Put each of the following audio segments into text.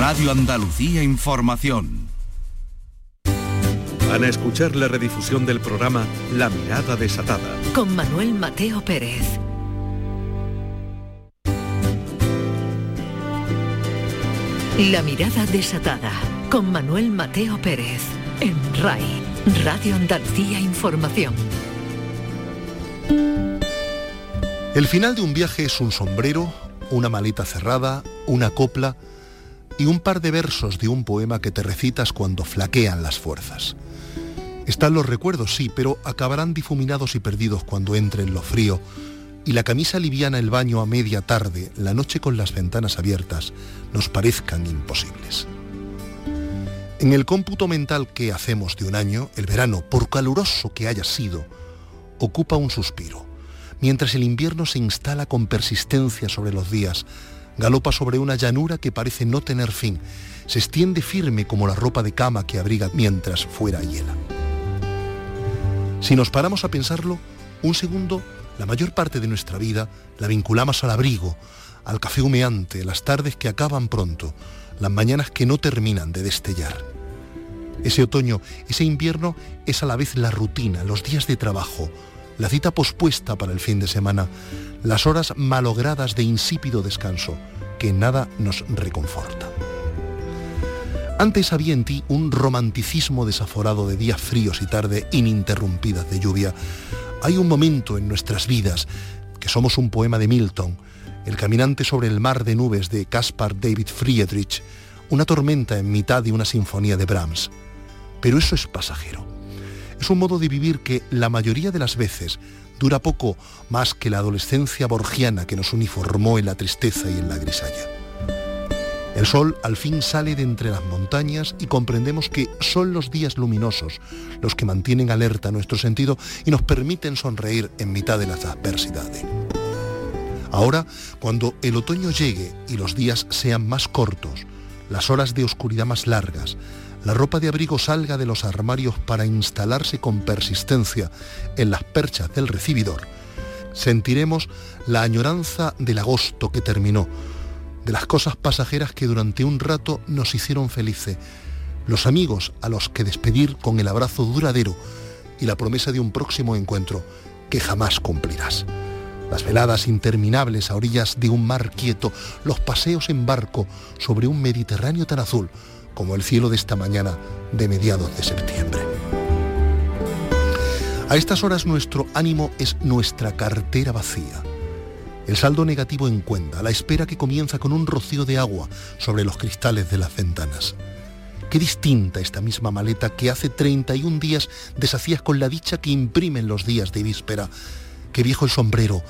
Radio Andalucía Información. Van a escuchar la redifusión del programa La Mirada Desatada. Con Manuel Mateo Pérez. La Mirada Desatada. Con Manuel Mateo Pérez. En RAI. Radio Andalucía Información. El final de un viaje es un sombrero, una maleta cerrada, una copla y un par de versos de un poema que te recitas cuando flaquean las fuerzas. Están los recuerdos, sí, pero acabarán difuminados y perdidos cuando entre en lo frío y la camisa liviana el baño a media tarde, la noche con las ventanas abiertas, nos parezcan imposibles. En el cómputo mental que hacemos de un año, el verano, por caluroso que haya sido, ocupa un suspiro, mientras el invierno se instala con persistencia sobre los días, galopa sobre una llanura que parece no tener fin, se extiende firme como la ropa de cama que abriga mientras fuera hiela. Si nos paramos a pensarlo, un segundo, la mayor parte de nuestra vida la vinculamos al abrigo, al café humeante, las tardes que acaban pronto, las mañanas que no terminan de destellar. Ese otoño, ese invierno es a la vez la rutina, los días de trabajo, la cita pospuesta para el fin de semana, las horas malogradas de insípido descanso, que nada nos reconforta. Antes había en ti un romanticismo desaforado de días fríos y tarde ininterrumpidas de lluvia. Hay un momento en nuestras vidas, que somos un poema de Milton, El caminante sobre el mar de nubes de Caspar David Friedrich, una tormenta en mitad de una sinfonía de Brahms. Pero eso es pasajero. Es un modo de vivir que la mayoría de las veces dura poco más que la adolescencia borgiana que nos uniformó en la tristeza y en la grisalla. El sol al fin sale de entre las montañas y comprendemos que son los días luminosos los que mantienen alerta nuestro sentido y nos permiten sonreír en mitad de las adversidades. Ahora, cuando el otoño llegue y los días sean más cortos, las horas de oscuridad más largas, la ropa de abrigo salga de los armarios para instalarse con persistencia en las perchas del recibidor, sentiremos la añoranza del agosto que terminó, de las cosas pasajeras que durante un rato nos hicieron felices, los amigos a los que despedir con el abrazo duradero y la promesa de un próximo encuentro que jamás cumplirás. Las veladas interminables a orillas de un mar quieto, los paseos en barco sobre un Mediterráneo tan azul como el cielo de esta mañana de mediados de septiembre. A estas horas nuestro ánimo es nuestra cartera vacía. El saldo negativo en cuenta, la espera que comienza con un rocío de agua sobre los cristales de las ventanas. Qué distinta esta misma maleta que hace 31 días deshacías con la dicha que imprimen los días de víspera. Qué viejo el sombrero,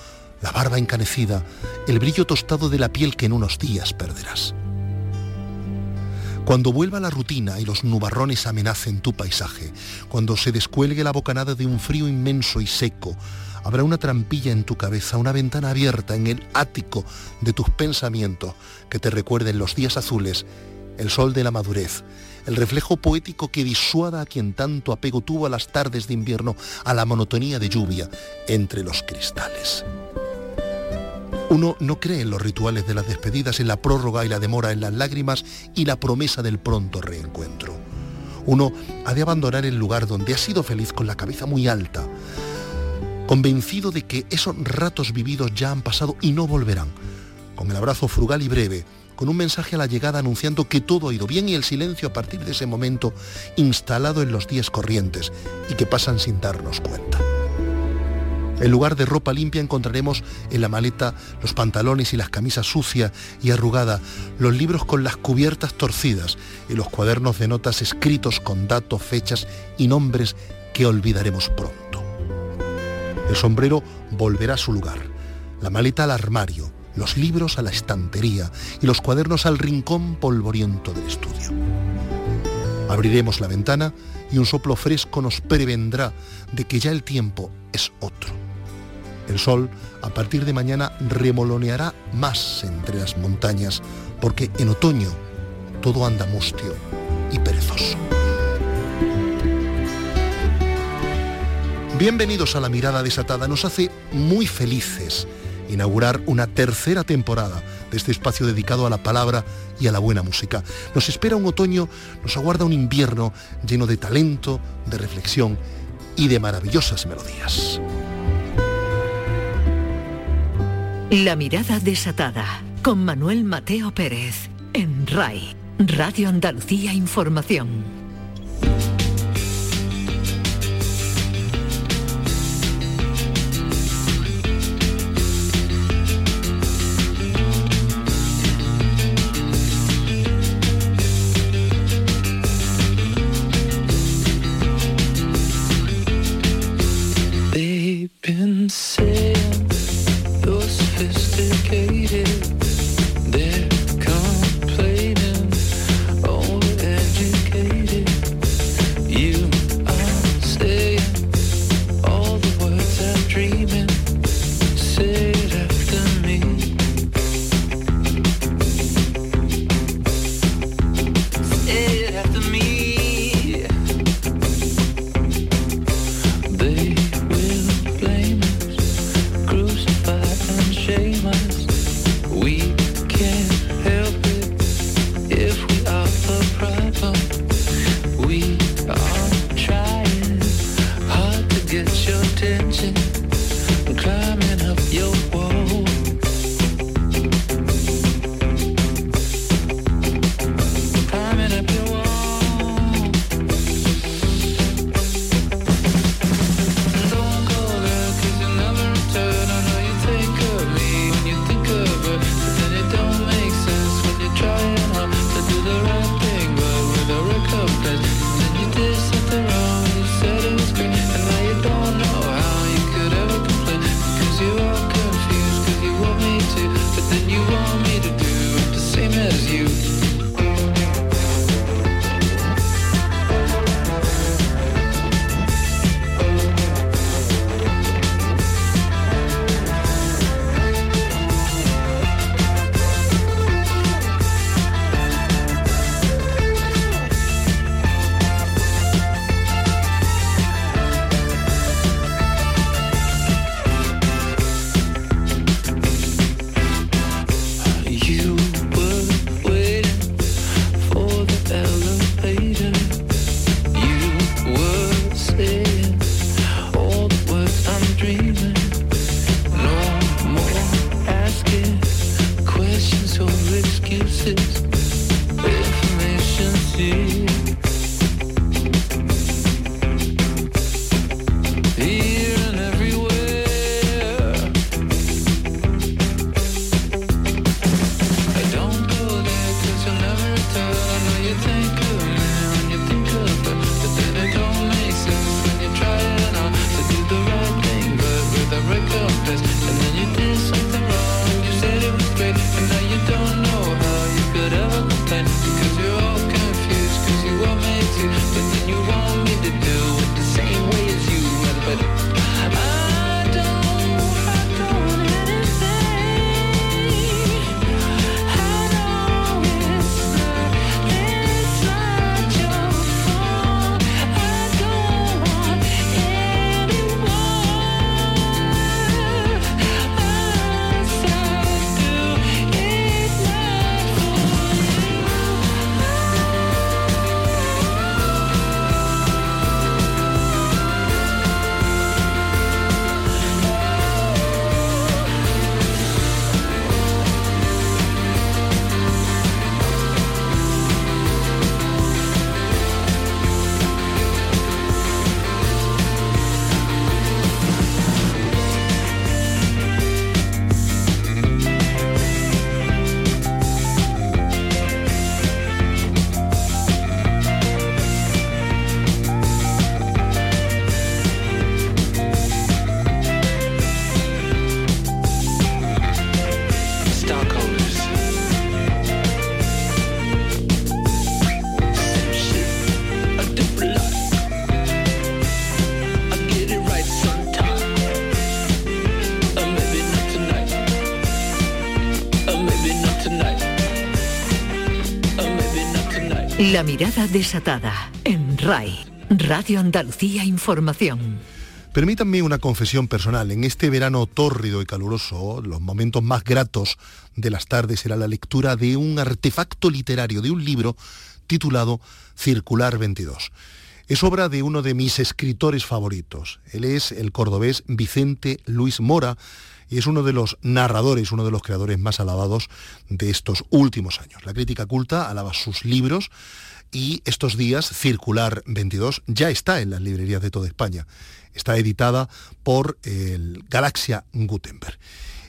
la barba encanecida, el brillo tostado de la piel que en unos días perderás. Cuando vuelva la rutina y los nubarrones amenacen tu paisaje, cuando se descuelgue la bocanada de un frío inmenso y seco, habrá una trampilla en tu cabeza, una ventana abierta en el ático de tus pensamientos que te recuerden los días azules, el sol de la madurez, el reflejo poético que disuada a quien tanto apego tuvo a las tardes de invierno, a la monotonía de lluvia entre los cristales. Uno no cree en los rituales de las despedidas, en la prórroga y la demora, en las lágrimas y la promesa del pronto reencuentro. Uno ha de abandonar el lugar donde ha sido feliz con la cabeza muy alta, convencido de que esos ratos vividos ya han pasado y no volverán, con el abrazo frugal y breve, con un mensaje a la llegada anunciando que todo ha ido bien y el silencio a partir de ese momento instalado en los días corrientes y que pasan sin darnos cuenta. En lugar de ropa limpia encontraremos en la maleta los pantalones y las camisas sucias y arrugadas, los libros con las cubiertas torcidas y los cuadernos de notas escritos con datos, fechas y nombres que olvidaremos pronto. El sombrero volverá a su lugar, la maleta al armario, los libros a la estantería y los cuadernos al rincón polvoriento del estudio. Abriremos la ventana y un soplo fresco nos prevendrá de que ya el tiempo es otro el sol a partir de mañana remoloneará más entre las montañas, porque en otoño todo anda mustio y perezoso. Bienvenidos a La Mirada Desatada. Nos hace muy felices inaugurar una tercera temporada de este espacio dedicado a la palabra y a la buena música. Nos espera un otoño, nos aguarda un invierno lleno de talento, de reflexión y de maravillosas melodías. La mirada desatada con Manuel Mateo Pérez en RAI, Radio Andalucía Información. you. La mirada desatada en RAI, Radio Andalucía Información. Permítanme una confesión personal. En este verano tórrido y caluroso, los momentos más gratos de las tardes era la lectura de un artefacto literario, de un libro titulado Circular 22. Es obra de uno de mis escritores favoritos. Él es el cordobés Vicente Luis Mora y es uno de los narradores, uno de los creadores más alabados de estos últimos años. La crítica culta alaba sus libros, y estos días Circular 22 ya está en las librerías de toda España. Está editada por el Galaxia Gutenberg.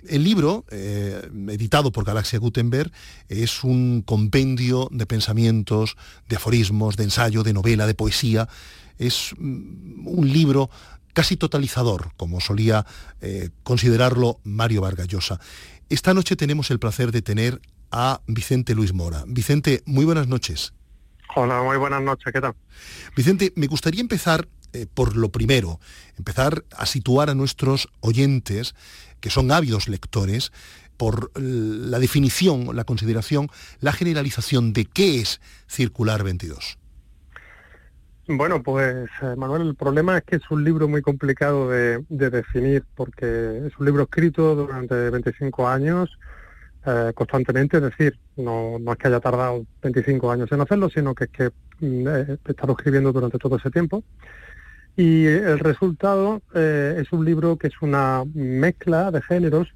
El libro, eh, editado por Galaxia Gutenberg, es un compendio de pensamientos, de aforismos, de ensayo, de novela, de poesía. Es mm, un libro casi totalizador, como solía eh, considerarlo Mario Vargallosa. Esta noche tenemos el placer de tener a Vicente Luis Mora. Vicente, muy buenas noches. Hola, muy buenas noches, ¿qué tal? Vicente, me gustaría empezar eh, por lo primero, empezar a situar a nuestros oyentes, que son ávidos lectores, por la definición, la consideración, la generalización de qué es Circular 22. Bueno, pues eh, Manuel, el problema es que es un libro muy complicado de, definir porque es un libro escrito durante 25 años eh, constantemente, es decir, no, es que haya tardado 25 años en hacerlo, sino que es que mm, he estado escribiendo durante todo ese tiempo. Y el resultado eh, es un libro que es una mezcla de géneros,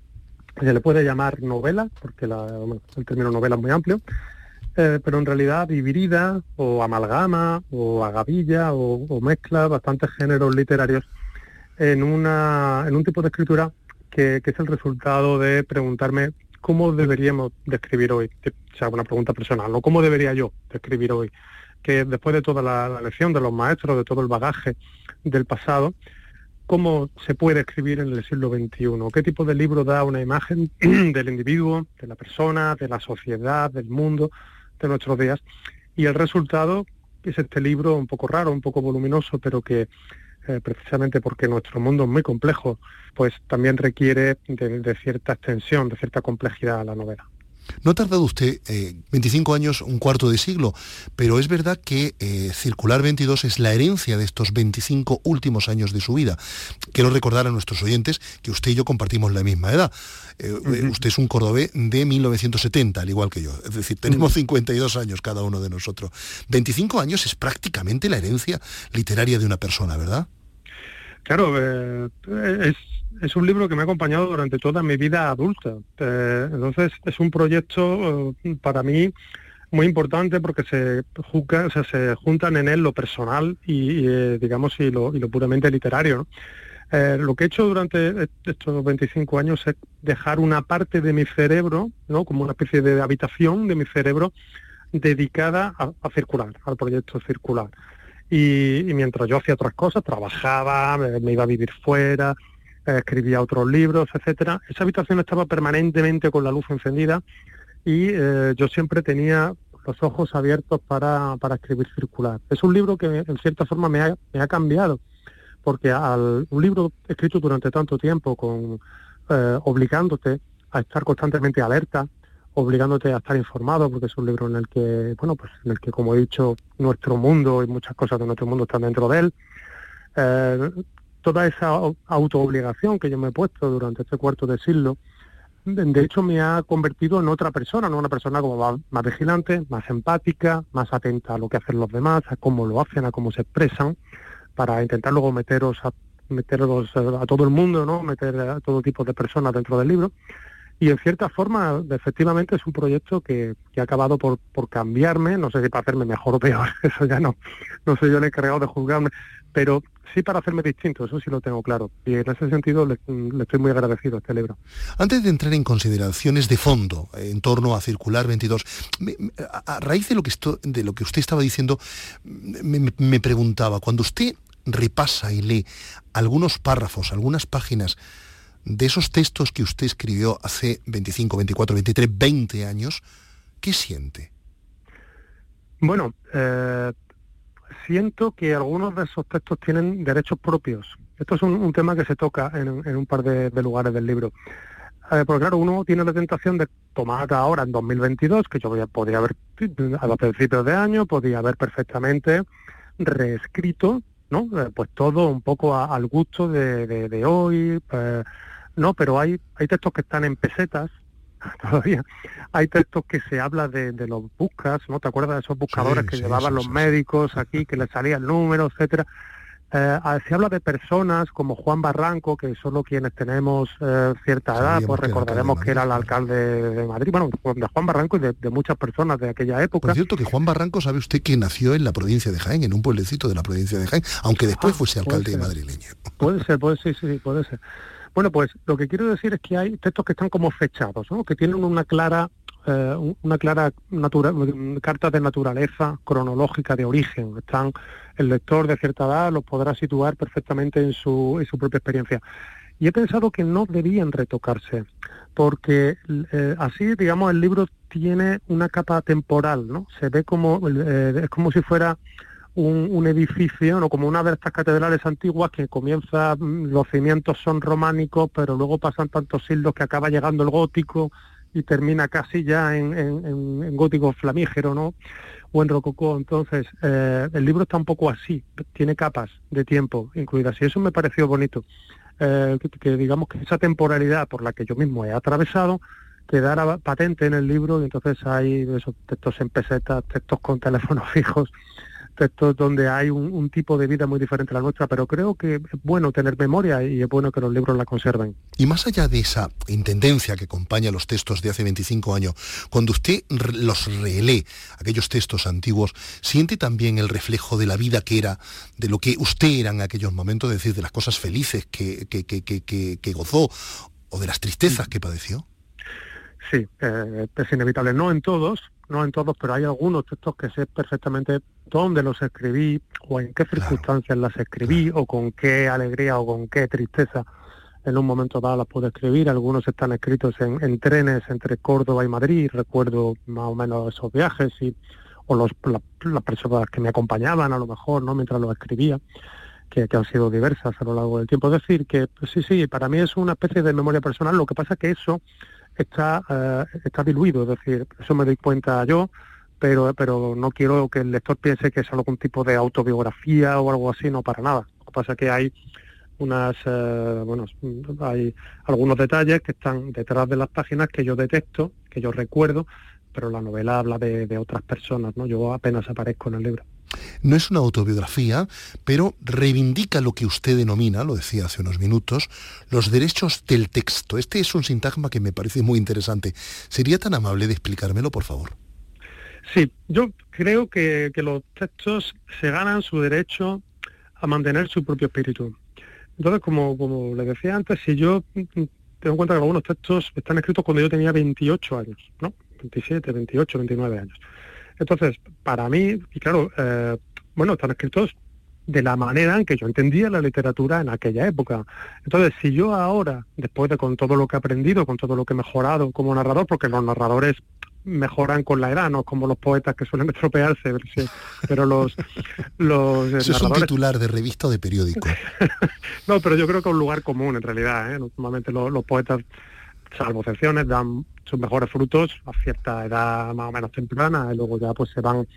se le puede llamar novela, porque el término novela es muy amplio, eh, pero en realidad híbrida o amalgama o agavilla o, mezcla bastantes géneros literarios en, una, en un tipo de escritura que, es el resultado de preguntarme cómo deberíamos describir hoy, o sea, una pregunta personal, ¿no? ¿Cómo debería yo describir hoy? Que después de toda la, lección de los maestros, de todo el bagaje del pasado, ¿cómo se puede escribir en el siglo XXI? ¿Qué tipo de libro da una imagen del individuo, de la persona, de la sociedad, del mundo? de nuestros días. Y el resultado es este libro un poco raro, un poco voluminoso, pero que eh, precisamente porque nuestro mundo es muy complejo, pues también requiere de cierta extensión, de cierta complejidad a la novela. No ha tardado usted 25 eh, años, un cuarto de siglo, pero es verdad que eh, Circular 22 es la herencia de estos 25 últimos años de su vida. Quiero recordar a nuestros oyentes que usted y yo compartimos la misma edad. Eh, usted es un cordobés de 1970, al igual que yo. Es decir, tenemos 52 años cada uno de nosotros. 25 años es prácticamente la herencia literaria de una persona, ¿verdad? Claro, es es un libro que me ha acompañado durante toda mi vida adulta. Eh, entonces es un proyecto eh, para mí muy importante porque se, se juntan en él lo personal y, eh, digamos y lo, puramente literario. lo que he hecho durante estos 25 años es dejar una parte de mi cerebro, ¿no? como una especie de habitación de mi cerebro dedicada a, circular, al proyecto circular. Y, mientras yo hacía otras cosas, trabajaba, me iba a vivir fuera, escribía otros libros, etcétera. Esa habitación estaba permanentemente con la luz encendida y eh, yo siempre tenía los ojos abiertos para, para, escribir circular. Es un libro que en cierta forma me ha, me ha cambiado, porque al, un libro escrito durante tanto tiempo, con, eh, obligándote a estar constantemente alerta, obligándote a estar informado, porque es un libro en el que, bueno, pues en el que, como he dicho, nuestro mundo y muchas cosas de nuestro mundo están dentro de él. Eh, toda esa autoobligación que yo me he puesto durante este cuarto de siglo, de hecho me ha convertido en otra persona, ¿no? una persona como más, vigilante, más empática, más atenta a lo que hacen los demás, a cómo lo hacen, a cómo se expresan, para intentar luego meteros a, meteros a todo el mundo, ¿no? meter a todo tipo de personas dentro del libro. Y en cierta forma, efectivamente, es un proyecto que, ha acabado por, por, cambiarme, no sé si para hacerme mejor o peor, eso ya no, no soy yo el encargado de juzgarme, pero sí para hacerme distinto, eso sí lo tengo claro. Y en ese sentido le, estoy muy agradecido a este libro. Antes de entrar en consideraciones de fondo en torno a Circular 22, a, raíz de lo, que de lo que usted estaba diciendo, me, preguntaba, cuando usted repasa y lee algunos párrafos, algunas páginas de esos textos que usted escribió hace 25, 24, 23, 20 años, ¿qué siente? Bueno, eh, siento que algunos de esos textos tienen derechos propios. Esto es un, tema que se toca en, un par de, lugares del libro. Eh, porque claro, uno tiene la tentación de tomar ahora en 2022, que yo podría haber a los principios de año, podría haber perfectamente reescrito ¿no? Eh, pues todo un poco al gusto de, hoy, eh, no, pero hay, hay textos que están en pesetas, todavía. Hay textos que se habla de, los buscas, ¿no? ¿Te acuerdas de esos buscadores que llevaban los médicos aquí, que les salía el número, etcétera? Eh, ah, se habla de personas como Juan Barranco, que solo quienes tenemos eh, cierta edad, pues recordaremos que era el alcalde de Madrid, bueno, de Juan Barranco y de, muchas personas de aquella época. Por cierto, que Juan Barranco, sabe usted que nació en la provincia de Jaén, en un pueblecito de la provincia de Jaén, aunque después ah, fuese alcalde de madrileño. Puede ser, puede ser, sí, sí, puede ser. Bueno, pues lo que quiero decir es que hay textos que están como fechados, ¿no? que tienen una clara eh, una clara carta de naturaleza cronológica de origen. Están el lector de cierta edad los podrá situar perfectamente en su, en su propia experiencia. Y he pensado que no debían retocarse, porque eh, así, digamos, el libro tiene una capa temporal, ¿no? Se ve como, eh, es como si fuera un, edificio, ¿no? como una de estas catedrales antiguas que comienza, mm, los cimientos son románicos, pero luego pasan tantos siglos que acaba llegando el gótico y termina casi ya en, gótico flamígero, ¿no? O en rococó. Entonces, eh, el libro está un poco así, tiene capas de tiempo incluidas. Y eso me pareció bonito. Eh, que, digamos que esa temporalidad por la que yo mismo he atravesado quedara patente en el libro y entonces hay esos textos en pesetas, textos con teléfonos fijos, textos donde hay un, tipo de vida muy diferente a la nuestra, pero creo que es bueno tener memoria y es bueno que los libros la conserven. Y más allá de esa intendencia que acompaña los textos de hace 25 años, cuando usted los relee, aquellos textos antiguos, siente también el reflejo de la vida que era, de lo que usted era en aquellos momentos, es decir, de las cosas felices que, que, que, que gozó o de las tristezas que padeció. Sí, eh, es inevitable. No en todos, no en todos, pero hay algunos textos que sé perfectamente dónde los escribí o en qué circunstancias las escribí o con qué alegría o con qué tristeza en un momento dado las pude escribir. Algunos están escritos en, trenes entre Córdoba y Madrid, recuerdo más o menos esos viajes y o los, las personas que me acompañaban a lo mejor, ¿no? Mientras los escribía. Que, que, han sido diversas a lo largo del tiempo. Es decir, que pues sí, sí, para mí es una especie de memoria personal. Lo que pasa es que eso está, eh, está diluido, es decir, eso me doy cuenta yo, pero, pero no quiero que el lector piense que es algún tipo de autobiografía o algo así, no para nada. Lo que pasa es que hay unas, eh, bueno, hay algunos detalles que están detrás de las páginas que yo detecto, que yo recuerdo, pero la novela habla de otras personas, ¿no? Yo apenas aparezco en el libro. No es una autobiografía, pero reivindica lo que usted denomina, lo decía hace unos minutos, los derechos del texto. Este es un sintagma que me parece muy interesante. ¿Sería tan amable de explicármelo, por favor? Sí, yo creo que, los textos se ganan su derecho a mantener su propio espíritu. Entonces, como, como le decía antes, si yo tengo en cuenta que algunos textos están escritos cuando yo tenía 28 años, ¿no? 27, 28, 29 años. Entonces, para mí, y claro, eh, bueno, están escritos de la manera en que yo entendía la literatura en aquella época. Entonces, si yo ahora, después de con todo lo que he aprendido, con todo lo que he mejorado como narrador, porque los narradores mejoran con la edad, no como los poetas que suelen estropearse, pero los... los Eso es un titular de revista o de periódico. no, pero yo creo que es un lugar común en realidad. ¿eh? Normalmente los poetas, salvo excepciones, dan sus mejores frutos a cierta edad más o menos temprana y luego ya pues se van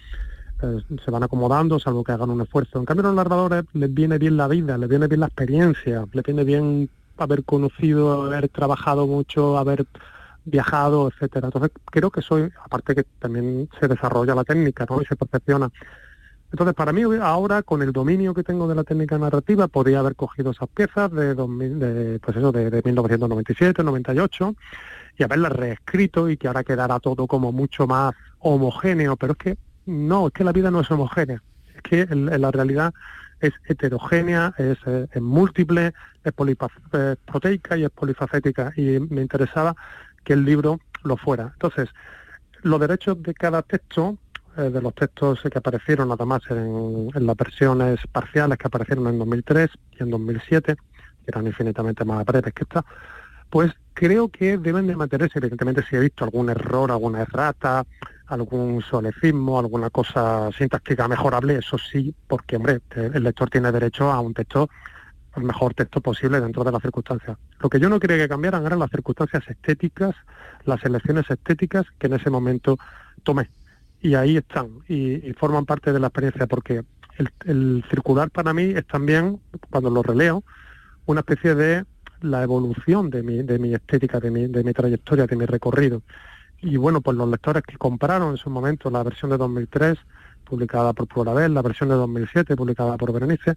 eh, se van acomodando salvo que hagan un esfuerzo. En cambio a los narradores les viene bien la vida, les viene bien la experiencia, les viene bien haber conocido, haber trabajado mucho, haber viajado, etcétera. Entonces creo que soy, aparte que también se desarrolla la técnica, ¿no? Y se perfecciona. Entonces, para mí ahora, con el dominio que tengo de la técnica narrativa, podría haber cogido esas piezas de, 2000, de pues eso, de, de 1997, 98, y haberla reescrito y que ahora quedara todo como mucho más homogéneo, pero es que no, es que la vida no es homogénea, es que en, la realidad es heterogénea, es, eh, múltiple, es proteica y es polifacética. Y me interesaba que el libro lo fuera. Entonces, los derechos de cada texto, eh, de los textos que aparecieron nada más en, en, las versiones parciales que aparecieron en 2003 y en 2007, que eran infinitamente más breves que esta, pues creo que deben de mantenerse. Evidentemente, si he visto algún error, alguna errata, algún solecismo, alguna cosa sintáctica mejorable, eso sí, porque, hombre, el lector tiene derecho a un texto, el mejor texto posible dentro de las circunstancias. Lo que yo no quería que cambiaran eran las circunstancias estéticas, las elecciones estéticas que en ese momento tomé. Y ahí están, y, forman parte de la experiencia, porque el, circular para mí es también, cuando lo releo, una especie de la evolución de mi, de mi estética, de mi, de mi trayectoria, de mi recorrido. Y bueno, pues los lectores que compraron en su momento la versión de 2003, publicada por Plurabel, la versión de 2007, publicada por Berenice,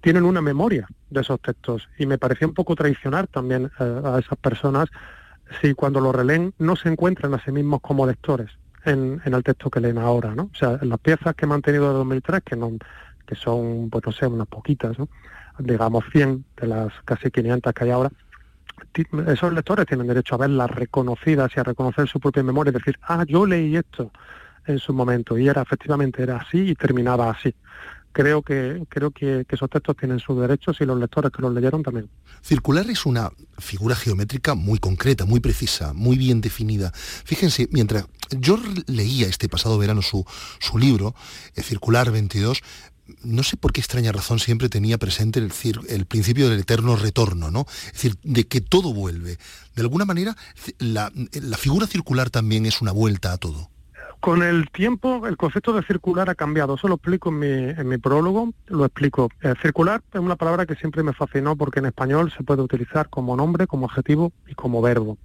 tienen una memoria de esos textos. Y me parecía un poco traicionar también eh, a esas personas si cuando lo releen no se encuentran a sí mismos como lectores en, el texto que leen ahora, ¿no? O sea, las piezas que he mantenido de 2003, que, no, que son, pues no sé, unas poquitas, ¿no? digamos 100 de las casi 500 que hay ahora, esos lectores tienen derecho a verlas reconocidas y a reconocer su propia memoria y decir, ah, yo leí esto en su momento y era efectivamente era así y terminaba así creo que creo que, esos textos tienen sus derechos y los lectores que los leyeron también. Circular es una figura geométrica muy concreta, muy precisa, muy bien definida. Fíjense, mientras yo leía este pasado verano su, su libro, eh, Circular 22, no sé por qué extraña razón siempre tenía presente el, el, principio del eterno retorno, ¿no? Es decir, de que todo vuelve. De alguna manera, la figura circular también es una vuelta a todo. Con el tiempo, el concepto de circular ha cambiado. Eso lo explico en mi, en mi prólogo. Lo explico. Eh, circular es una palabra que siempre me fascinó porque en español se puede utilizar como nombre, como adjetivo y como verbo.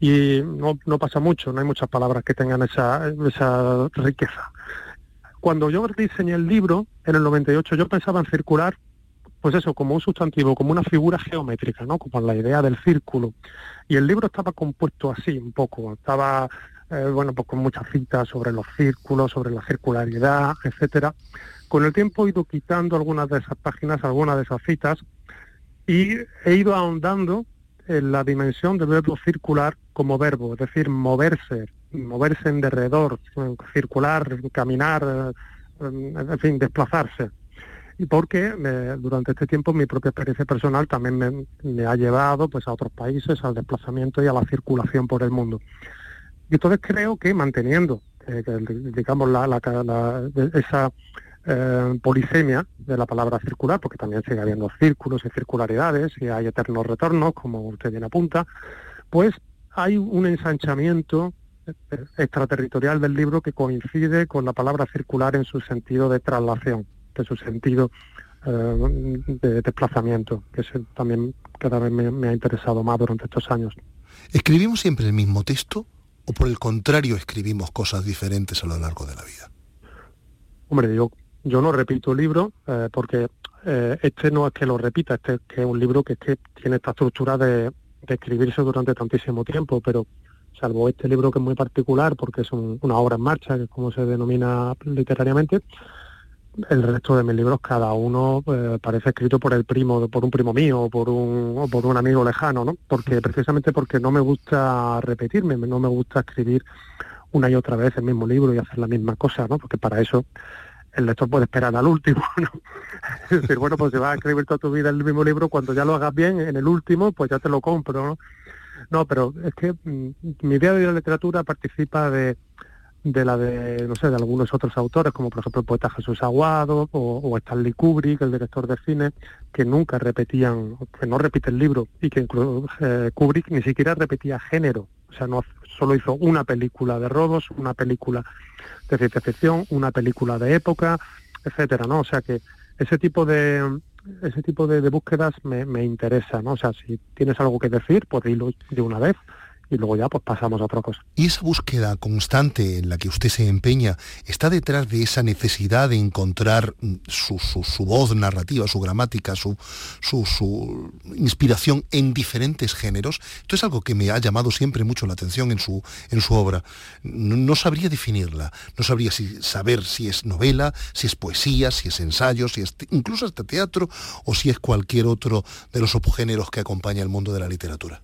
Y no, pasa mucho, no hay muchas palabras que tengan esa, esa riqueza. Cuando yo diseñé el libro, en el 98, yo pensaba en circular, pues eso, como un sustantivo, como una figura geométrica, ¿no? Como la idea del círculo. Y el libro estaba compuesto así, un poco. Estaba eh, bueno, pues con muchas citas sobre los círculos, sobre la circularidad, etcétera. Con el tiempo he ido quitando algunas de esas páginas, algunas de esas citas, y he ido ahondando en la dimensión del verbo circular como verbo, es decir, moverse, moverse en derredor, circular, caminar, eh, en fin, desplazarse. Y porque eh, durante este tiempo mi propia experiencia personal también me, me, ha llevado pues, a otros países, al desplazamiento y a la circulación por el mundo. Y entonces creo que manteniendo, eh, digamos, esa eh, polisemia de la palabra circular, porque también sigue habiendo círculos y circularidades y hay eternos retornos, como usted bien apunta, pues hay un ensanchamiento eh, extraterritorial del libro que coincide con la palabra circular en su sentido de traslación, de su sentido de desplazamiento, que también cada vez me ha interesado más durante estos años. ¿Escribimos siempre el mismo texto o por el contrario escribimos cosas diferentes a lo largo de la vida? Hombre, yo, yo no repito el libro eh, porque eh, este no es que lo repita, este es que es un libro que, que tiene esta estructura de, escribirse durante tantísimo tiempo, pero salvo este libro que es muy particular porque es una obra en marcha, que es como se denomina literariamente, el resto de mis libros cada uno eh, parece escrito por el primo por un primo mío o por un por un amigo lejano no porque precisamente porque no me gusta repetirme no me gusta escribir una y otra vez el mismo libro y hacer la misma cosa no porque para eso el lector puede esperar al último ¿no? es decir bueno pues si vas a escribir toda tu vida el mismo libro cuando ya lo hagas bien en el último pues ya te lo compro no no pero es que mm, mi idea de la literatura participa de de la de, no sé, de algunos otros autores, como por ejemplo el poeta Jesús Aguado o, Stanley Kubrick, el director de cine, que nunca repetían, que no repite el libro, y que incluso eh, Kubrick ni siquiera repetía género, o sea, no solo hizo una película de robos, una película de ciencia ficción, una película de época, etcétera, ¿no? O sea que ese tipo de ese tipo de, búsquedas me, me interesa, ¿no? O sea, si tienes algo que decir, pues dilo de una vez y luego ya pues pasamos a otra cosa. ¿Y esa búsqueda constante en la que usted se empeña está detrás de esa necesidad de encontrar mm, su, voz narrativa, su gramática, su, su, inspiración en diferentes géneros? Esto es algo que me ha llamado siempre mucho la atención en su, en su obra. No, sabría definirla, no sabría si, saber si es novela, si es poesía, si es ensayo, si es incluso hasta teatro o si es cualquier otro de los subgéneros que acompaña el mundo de la literatura.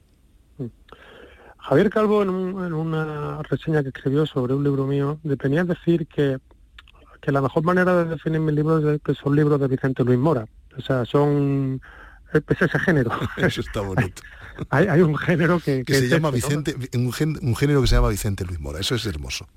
Javier Calvo, en, una reseña que escribió sobre un libro mío, venía decir que, que la mejor manera de definir mis libros es que son libros de Vicente Luis Mora. O sea, son... Es ese género. Eso está bonito. hay, un género que... que, se llama Vicente... Un, género que se llama Vicente Luis Mora. Eso es hermoso.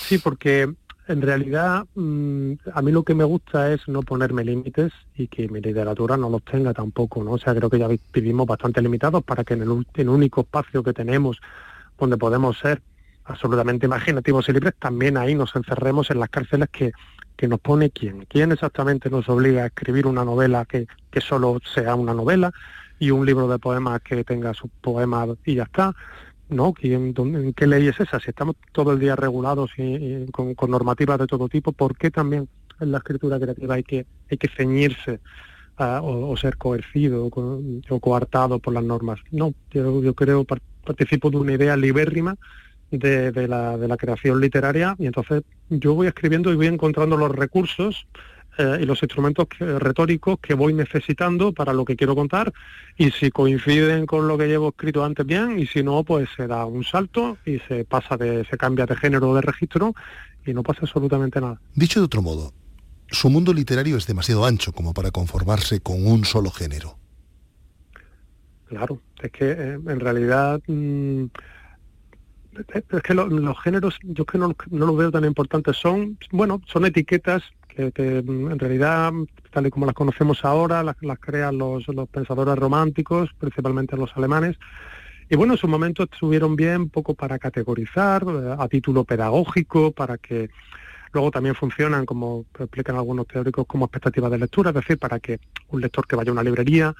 sí, porque en realidad, mm, a mí lo que me gusta es no ponerme límites y que mi literatura no los tenga tampoco, ¿no? O sea, creo que ya vivimos bastante limitados para que en el, único espacio que tenemos donde podemos ser absolutamente imaginativos y libres, también ahí nos encerremos en las cárceles que, que nos pone quién. ¿Quién exactamente nos obliga a escribir una novela que, que solo sea una novela y un libro de poemas que tenga sus poemas y ya está? ¿No? ¿Quién, ¿En qué ley es esa? Si estamos todo el día regulados y, con, normativas de todo tipo, ¿por qué también en la escritura creativa hay que, hay que ceñirse o, ser coercido o, coartado por las normas? No, yo, yo creo, participo de una idea libérrima de, la, de la creación literaria y entonces yo voy escribiendo y voy encontrando los recursos eh, y los instrumentos retóricos que voy necesitando para lo que quiero contar y si coinciden con lo que llevo escrito antes bien y si no pues se da un salto y se pasa de se cambia de género o de registro y no pasa absolutamente nada. Dicho de otro modo, su mundo literario es demasiado ancho como para conformarse con un solo género. Claro, es que eh, en realidad mm, es que los géneros yo que no, no los veo tan importantes son bueno son etiquetas que, mm, en realidad, tal y como las conocemos ahora, las, crean los, pensadores románticos, principalmente los alemanes. Y bueno, en su momento estuvieron bien poco para categorizar, eh, a título pedagógico, para que luego también funcionan, como explican algunos teóricos, como expectativas de lectura, es decir, para que un lector que vaya a una librería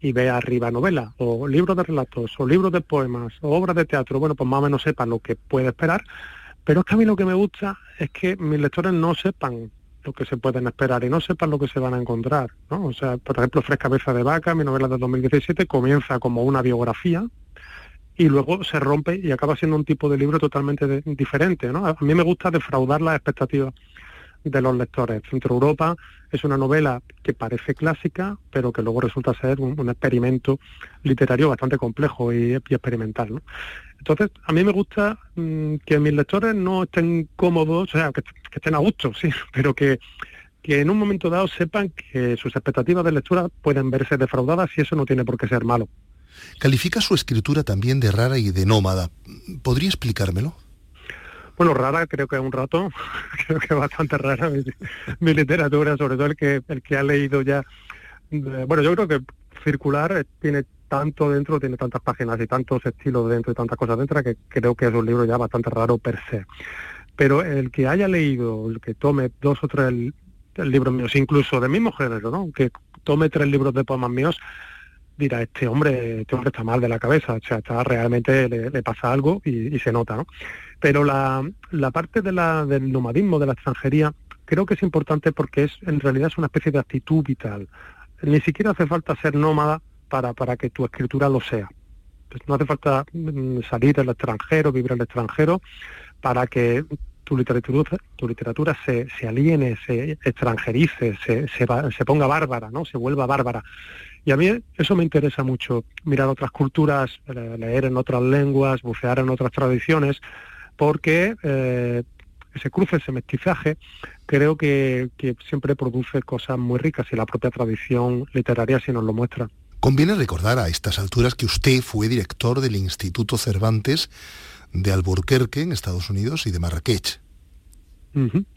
y vea arriba novela, o libros de relatos, o libros de poemas, o obras de teatro, bueno, pues más o menos sepa lo que puede esperar. Pero es que a mí lo que me gusta es que mis lectores no sepan lo que se pueden esperar y no sepan lo que se van a encontrar. ¿no? O sea, por ejemplo, Fresca Cabeza de Vaca, mi novela de 2017, comienza como una biografía y luego se rompe y acaba siendo un tipo de libro totalmente diferente. ¿no? A mí me gusta defraudar las expectativas de los lectores. Centro Europa es una novela que parece clásica, pero que luego resulta ser un, experimento literario bastante complejo y, experimental. ¿no? Entonces, a mí me gusta mm, que mis lectores no estén cómodos, o sea, que, estén a gusto, sí, pero que, que en un momento dado sepan que sus expectativas de lectura pueden verse defraudadas y eso no tiene por qué ser malo. Califica su escritura también de rara y de nómada. ¿Podría explicármelo? Bueno, rara creo que un rato, creo que bastante rara mi, literatura, sobre todo el que, el que ha leído ya. bueno, yo creo que circular eh, tiene tanto dentro, tiene tantas páginas y tantos estilos dentro y tantas cosas dentro que creo que es un libro ya bastante raro per se. Pero el que haya leído, el que tome dos o tres libros míos, incluso del mismo género, ¿no? Que tome tres libros de poemas míos, dirá, este hombre, este hombre está mal de la cabeza, o sea, está realmente le, pasa algo y, se nota, ¿no? Pero la, la parte de la, del nomadismo, de la extranjería, creo que es importante porque es en realidad es una especie de actitud vital. Ni siquiera hace falta ser nómada para, para que tu escritura lo sea. Pues no hace falta mm, salir del extranjero, vivir el extranjero, para que tu literatura, tu literatura se, se aliene, se extranjerice, se, se, se ponga bárbara, ¿no? se vuelva bárbara. Y a mí eso me interesa mucho, mirar otras culturas, leer en otras lenguas, bucear en otras tradiciones, porque eh, ese cruce, ese mestizaje, creo que, siempre produce cosas muy ricas y la propia tradición literaria sí nos lo muestra. Conviene recordar a estas alturas que usted fue director del Instituto Cervantes de Alburquerque, en Estados Unidos, y de Marrakech.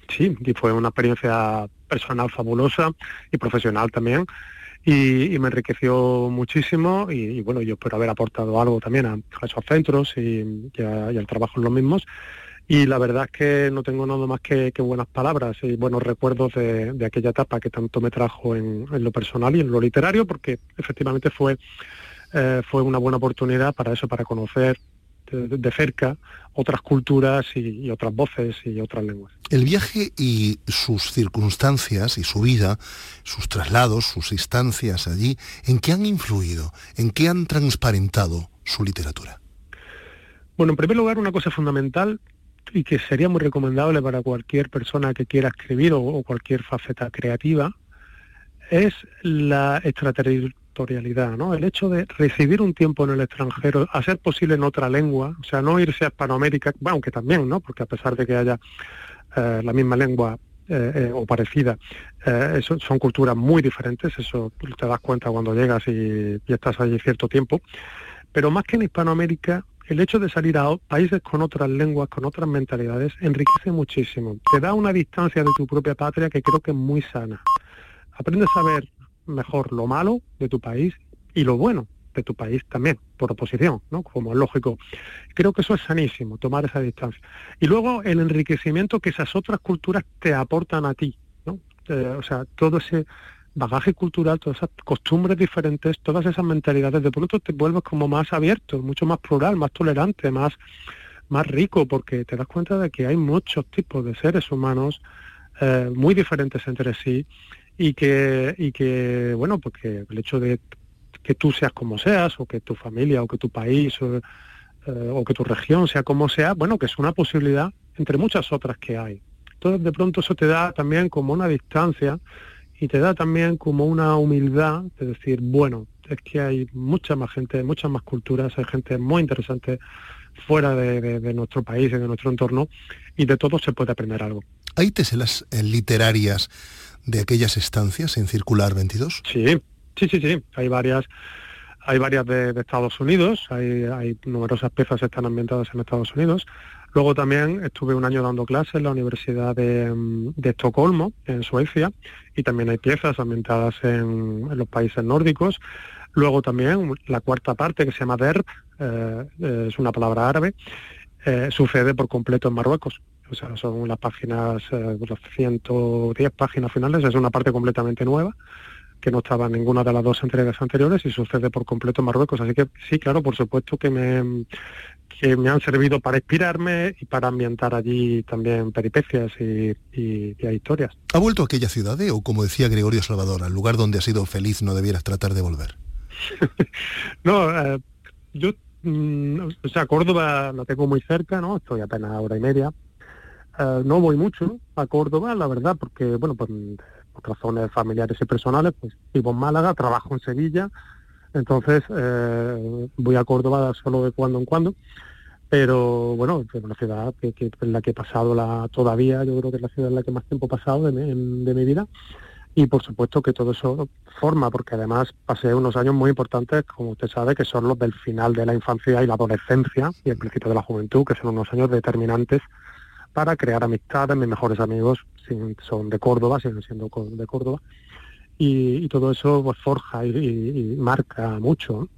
Sí, y fue una experiencia personal fabulosa y profesional también y, me enriqueció muchísimo y, bueno, yo espero haber aportado algo también a, esos centros y, al trabajo en los mismos. Y la verdad es que no tengo nada más que, buenas palabras y buenos recuerdos de, aquella etapa que tanto me trajo en, lo personal y en lo literario, porque efectivamente fue, eh, fue una buena oportunidad para eso, para conocer de, cerca otras culturas y, otras voces y otras lenguas. El viaje y sus circunstancias y su vida, sus traslados, sus instancias allí, ¿en qué han influido? ¿En qué han transparentado su literatura? Bueno, en primer lugar, una cosa fundamental y que sería muy recomendable para cualquier persona que quiera escribir o, cualquier faceta creativa, es la extraterritorialidad El hecho de recibir un tiempo en el extranjero, a ser posible en otra lengua, o sea, no irse a Hispanoamérica, aunque también, ¿no? Porque a pesar de que haya eh, la misma lengua eh, eh, o parecida, eso, son culturas muy diferentes, eso te das cuenta cuando llegas y, y estás allí cierto tiempo. Pero más que en Hispanoamérica, el hecho de salir a países con otras lenguas, con otras mentalidades, enriquece muchísimo. Te da una distancia de tu propia patria que creo que es muy sana. Aprendes a ver mejor lo malo de tu país y lo bueno de tu país también, por oposición, ¿no? Como es lógico. Creo que eso es sanísimo, tomar esa distancia. Y luego el enriquecimiento que esas otras culturas te aportan a ti, ¿no? Eh, o sea, todo ese bagaje cultural, todas esas costumbres diferentes, todas esas mentalidades, de pronto te vuelves como más abierto, mucho más plural, más tolerante, más, más rico, porque te das cuenta de que hay muchos tipos de seres humanos eh, muy diferentes entre sí y que, y que, bueno, porque el hecho de que tú seas como seas, o que tu familia, o que tu país, o, eh, o que tu región sea como sea, bueno, que es una posibilidad entre muchas otras que hay. Entonces, de pronto eso te da también como una distancia y te da también como una humildad de decir, bueno, es que hay mucha más gente, muchas más culturas, hay gente muy interesante fuera de, nuestro país de nuestro entorno y de todo se puede aprender algo. ¿Hay teselas eh, literarias de aquellas estancias en Circular 22? Sí, sí, sí, sí, hay varias. Hay varias de, Estados Unidos, hay, hay numerosas piezas que están ambientadas en Estados Unidos. Luego también estuve un año dando clases en la Universidad de, mm, Estocolmo, en Suecia, y también hay piezas ambientadas en, los países nórdicos. Luego también la cuarta parte, que se llama DERB, eh, es una palabra árabe, eh, sucede por completo en Marruecos. O sea, son las páginas, eh, las 110 páginas finales, es una parte completamente nueva que no estaba en ninguna de las dos entregas anteriores y sucede por completo en Marruecos. Así que sí, claro, por supuesto que me, que me han servido para inspirarme y para ambientar allí también peripecias y, historias. ¿Ha vuelto a aquella ciudad eh? o, como decía Gregorio Salvador, al lugar donde has sido feliz no debieras tratar de volver? no, eh, yo, mm, o sea, Córdoba la tengo muy cerca, ¿no? Estoy apenas a hora y media. Eh, no voy mucho a Córdoba, la verdad, porque, bueno, pues por razones familiares y personales, pues vivo en Málaga, trabajo en Sevilla, entonces eh, voy a Córdoba solo de cuando en cuando, pero bueno, es una ciudad que, en la que he pasado la, todavía, yo creo que es la ciudad en la que más tiempo he pasado de mi, vida, y por supuesto que todo eso forma, porque además pasé unos años muy importantes, como usted sabe, que son los del final de la infancia y la adolescencia y el principio de la juventud, que son unos años determinantes para crear amistades, mis mejores amigos son de Córdoba, siguen siendo de Córdoba, y, todo eso pues, forja y, marca mucho.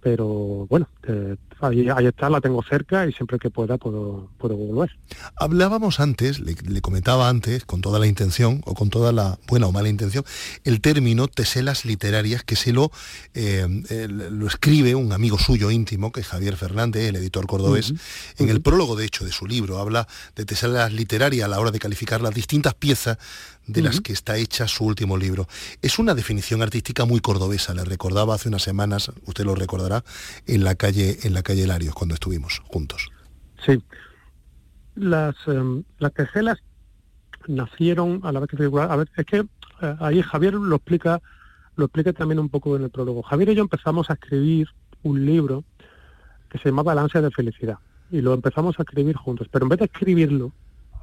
Pero bueno, eh, ahí, está, la tengo cerca y siempre que pueda puedo, puedo volver. Hablábamos antes, le, comentaba antes, con toda la intención, o con toda la buena o mala intención, el término teselas literarias que se lo, eh, lo escribe un amigo suyo íntimo, que es Javier Fernández, el editor cordobés, en el prólogo, de hecho, de su libro, habla de teselas literarias a la hora de calificar las distintas piezas de las que está hecha su último libro. Es una definición artística muy cordobesa, le recordaba hace unas semanas, usted lo recordará, en la calle, en la calle cuando estuvimos juntos. Sí. Las, eh, las teselas nacieron a la vez que a ver, es que eh, ahí Javier lo explica, lo explica también un poco en el prólogo. Javier y yo empezamos a escribir un libro que se llamaba La de felicidad y lo empezamos a escribir juntos, pero en vez de escribirlo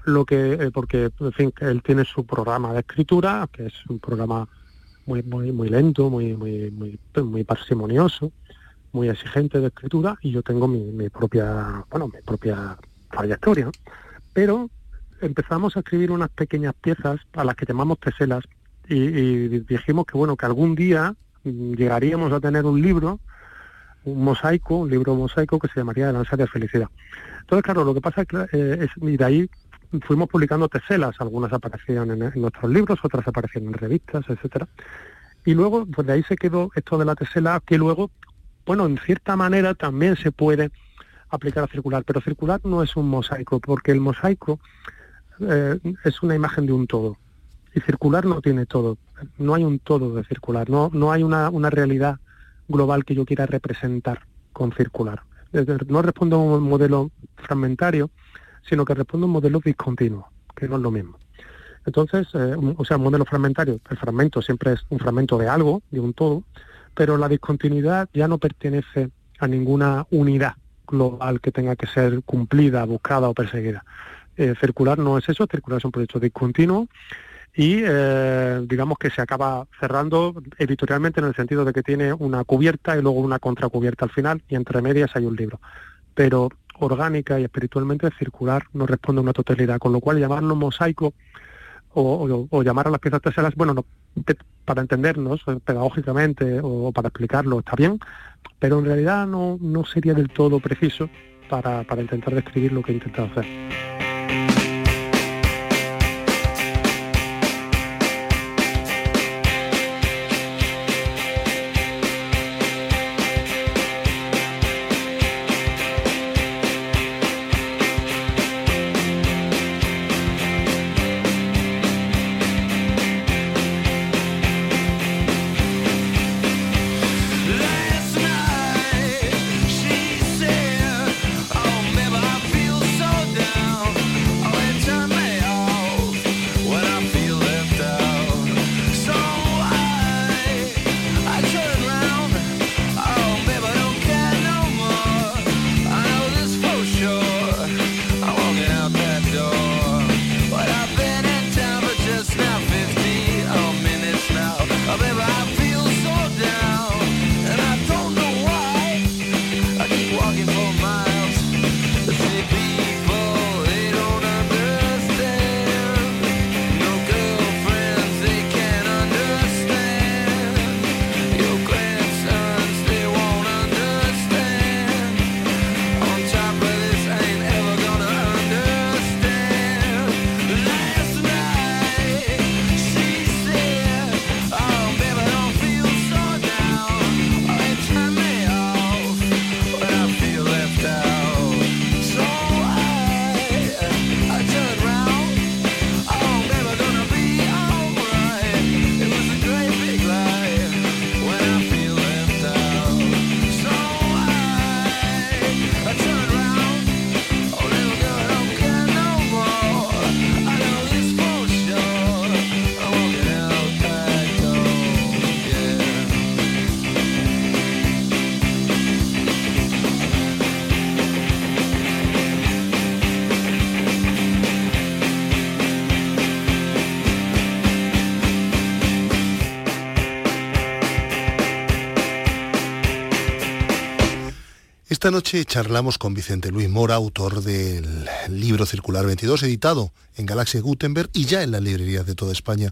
lo que eh, porque en fin él tiene su programa de escritura que es un programa muy muy muy lento muy muy muy parsimonioso muy exigente de escritura y yo tengo mi, propia bueno mi propia trayectoria pero empezamos a escribir unas pequeñas piezas a las que llamamos teselas y, dijimos que bueno que algún día llegaríamos a tener un libro un mosaico, un libro mosaico que se llamaría La ansia de felicidad. Entonces, claro, lo que pasa es que eh, es, y de ahí fuimos publicando teselas, algunas aparecían en, nuestros libros, otras aparecían en revistas, etcétera. Y luego, pues de ahí se quedó esto de la tesela, que luego, bueno, en cierta manera también se puede aplicar a circular, pero circular no es un mosaico, porque el mosaico eh, es una imagen de un todo. Y circular no tiene todo, no hay un todo de circular, no, no hay una, una realidad global que yo quiera representar con circular. No respondo a un modelo fragmentario, sino que responde a un modelo discontinuo, que no es lo mismo. Entonces, eh, o sea, un modelo fragmentario, el fragmento siempre es un fragmento de algo, de un todo, pero la discontinuidad ya no pertenece a ninguna unidad global que tenga que ser cumplida, buscada o perseguida. Eh, circular no es eso, circular es un proyecto discontinuo y eh, digamos que se acaba cerrando editorialmente en el sentido de que tiene una cubierta y luego una contracubierta al final y entre medias hay un libro. Pero orgánica y espiritualmente circular no responde a una totalidad, con lo cual llamarlo mosaico o, llamar a las piezas teselas, bueno, para entendernos pedagógicamente o para explicarlo está bien, pero en realidad no, sería del todo preciso para intentar describir lo que he intentado hacer. Esta noche charlamos con Vicente Luis Mora, autor del libro Circular 22, editado en Galaxia Gutenberg y ya en las librerías de toda España.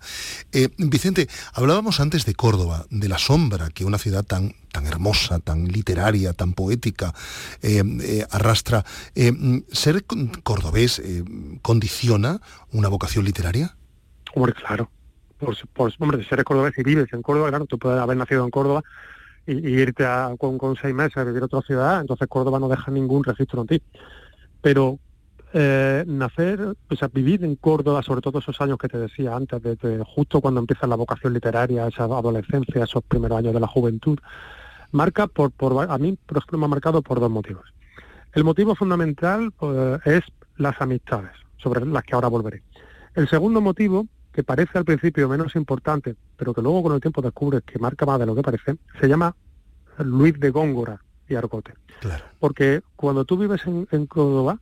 Eh, Vicente, hablábamos antes de Córdoba, de la sombra que una ciudad tan, tan hermosa, tan literaria, tan poética eh, eh, arrastra. ¿Ser cordobés condiciona una vocación literaria? Hombre, claro. Por, ser cordobés y vives en Córdoba, claro, tú puedes haber nacido en Córdoba y, irte a, con, seis meses a vivir a otra ciudad, entonces Córdoba no deja ningún registro en ti. Pero eh, nacer, o sea, vivir en Córdoba, sobre todo esos años que te decía antes, desde justo cuando empieza la vocación literaria, esa adolescencia, esos primeros años de la juventud, marca por, por a mí, por ejemplo, me ha marcado por dos motivos. El motivo fundamental pues, es las amistades, sobre las que ahora volveré. El segundo motivo que parece al principio menos importante, pero que luego con el tiempo descubres que marca más de lo que parece, se llama Luis de Góngora y Argote. Porque cuando tú vives en, Córdoba,